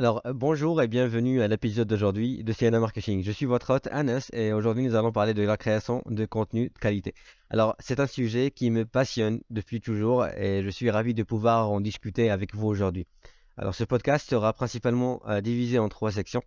Alors, euh, bonjour et bienvenue à l'épisode d'aujourd'hui de Sienna Marketing. Je suis votre hôte Anas et aujourd'hui nous allons parler de la création de contenu de qualité. Alors, c'est un sujet qui me passionne depuis toujours et je suis ravi de pouvoir en discuter avec vous aujourd'hui. Alors, ce podcast sera principalement euh, divisé en trois sections.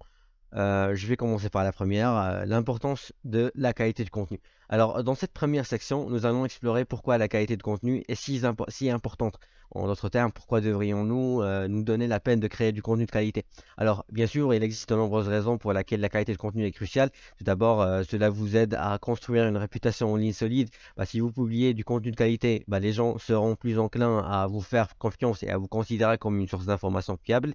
Euh, je vais commencer par la première, l'importance de la qualité de contenu. Alors, dans cette première section, nous allons explorer pourquoi la qualité de contenu est si, importante en d'autres termes, pourquoi devrions-nous euh, nous donner la peine de créer du contenu de qualité? Alors, bien sûr, il existe de nombreuses raisons pour lesquelles la qualité de contenu est cruciale. Tout d'abord, euh, cela vous aide à construire une réputation en ligne solide. Bah, si vous publiez du contenu de qualité, bah, les gens seront plus enclins à vous faire confiance et à vous considérer comme une source d'information fiable.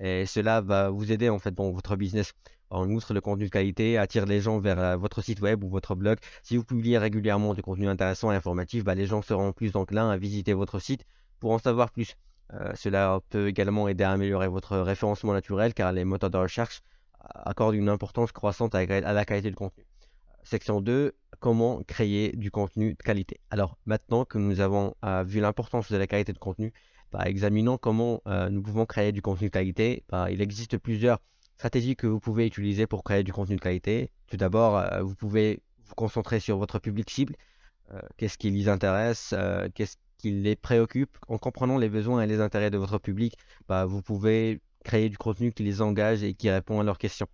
Et cela va vous aider en fait dans votre business. En outre, le contenu de qualité attire les gens vers euh, votre site web ou votre blog. Si vous publiez régulièrement du contenu intéressant et informatif, bah, les gens seront plus enclins à visiter votre site pour en savoir plus. Euh, cela peut également aider à améliorer votre référencement naturel car les moteurs de recherche accordent une importance croissante à, la qualité du contenu. Section 2, comment créer du contenu de qualité. Alors maintenant que nous avons euh, vu l'importance de la qualité de contenu, examinons comment euh, nous pouvons créer du contenu de qualité. Bah, il existe plusieurs stratégies que vous pouvez utiliser pour créer du contenu de qualité. Tout d'abord, vous pouvez vous concentrer sur votre public cible. qu'est-ce qui les intéresse Qu'est-ce qui les préoccupe? En comprenant les besoins et les intérêts de votre public, bah, vous pouvez créer du contenu qui les engage et qui répond à leurs questions.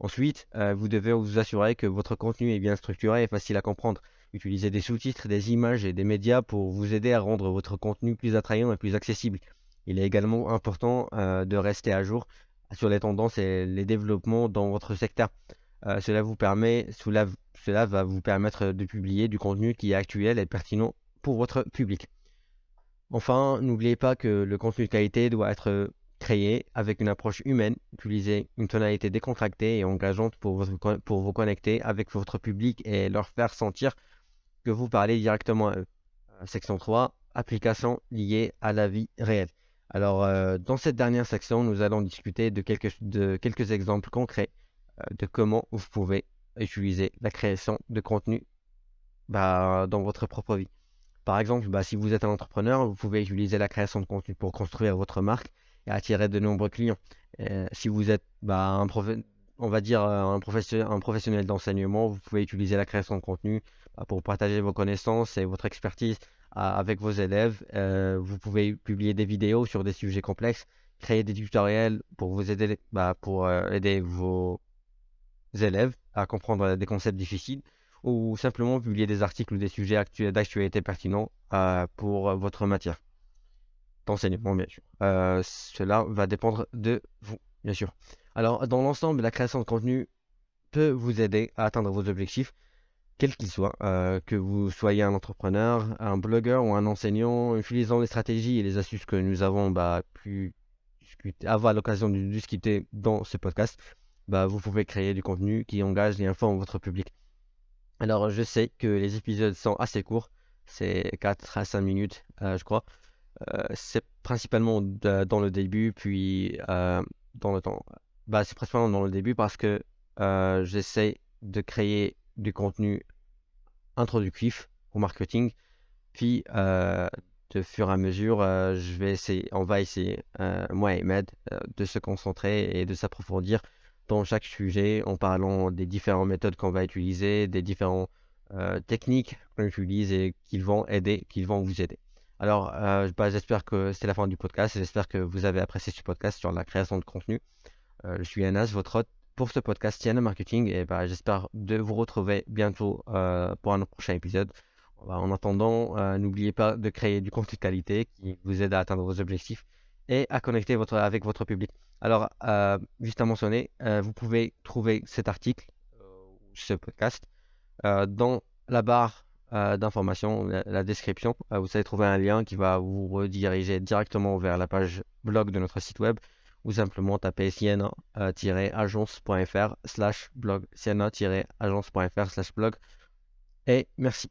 Ensuite, euh, vous devez vous assurer que votre contenu est bien structuré et facile à comprendre. Utilisez des sous-titres, des images et des médias pour vous aider à rendre votre contenu plus attrayant et plus accessible. Il est également important euh, de rester à jour sur les tendances et les développements dans votre secteur. Euh, cela, vous permet, cela, cela va vous permettre de publier du contenu qui est actuel et pertinent pour votre public. Enfin, n'oubliez pas que le contenu de qualité doit être avec une approche humaine, utiliser une tonalité décontractée et engageante pour, pour vous connecter avec votre public et leur faire sentir que vous parlez directement à eux. Euh, section 3, applications liées à la vie réelle. Alors, euh, dans cette dernière section, nous allons discuter de quelques, de quelques exemples concrets euh, de comment vous pouvez utiliser la création de contenu bah, dans votre propre vie. Par exemple, bah, si vous êtes un entrepreneur, vous pouvez utiliser la création de contenu pour construire votre marque et attirer de nombreux clients. si vous êtes bah, un on va dire euh, un, professionnel, d'enseignement, vous pouvez utiliser la création de contenu bah, pour partager vos connaissances et votre expertise avec vos élèves. Euh, vous pouvez publier des vidéos sur des sujets complexes, créer des tutoriels pour vous aider, pour euh, aider vos élèves à comprendre des concepts difficiles ou simplement publier des articles ou des sujets d'actualité pertinents euh, pour votre matière d'enseignement, bien sûr. Euh, cela va dépendre de vous, bien sûr. Alors, dans l'ensemble, la création de contenu peut vous aider à atteindre vos objectifs, quels qu'ils soient, euh, que vous soyez un entrepreneur, un blogueur ou un enseignant, utilisant les stratégies et les astuces que nous avons bah, pu discuter, avoir l'occasion de discuter dans ce podcast, bah, vous pouvez créer du contenu qui engage et informe votre public. Alors, je sais que les épisodes sont assez courts, c'est 4 à 5 minutes, euh, je crois. Euh, c'est principalement dans le début, puis euh, dans le temps. Bah, c'est principalement dans le début parce que j'essaie de créer du contenu introductif au marketing, puis de fur et à mesure, je vais essayer, on va essayer, moi et Med, de se concentrer et de s'approfondir dans chaque sujet en parlant des différentes méthodes qu'on va utiliser, des différentes euh, techniques qu'on utilise et qu'ils vont aider, qu'ils vont vous aider. Alors, euh, bah, j'espère que c'est la fin du podcast. J'espère que vous avez apprécié ce podcast sur la création de contenu. Euh, je suis Anas, votre hôte pour ce podcast Tiana Marketing et bah, j'espère de vous retrouver bientôt pour un prochain épisode. Bah, en attendant, n'oubliez pas de créer du contenu de qualité qui vous aide à atteindre vos objectifs et à connecter votre, avec votre public. Alors, euh, juste à mentionner, euh, vous pouvez trouver cet article, euh, ce podcast, dans la barre d'information, la, description. vous allez trouver un lien qui va vous rediriger directement vers la page blog de notre site web ou simplement taper sienna-agence.fr slash blog, sienna-agence.fr slash blog. Et merci.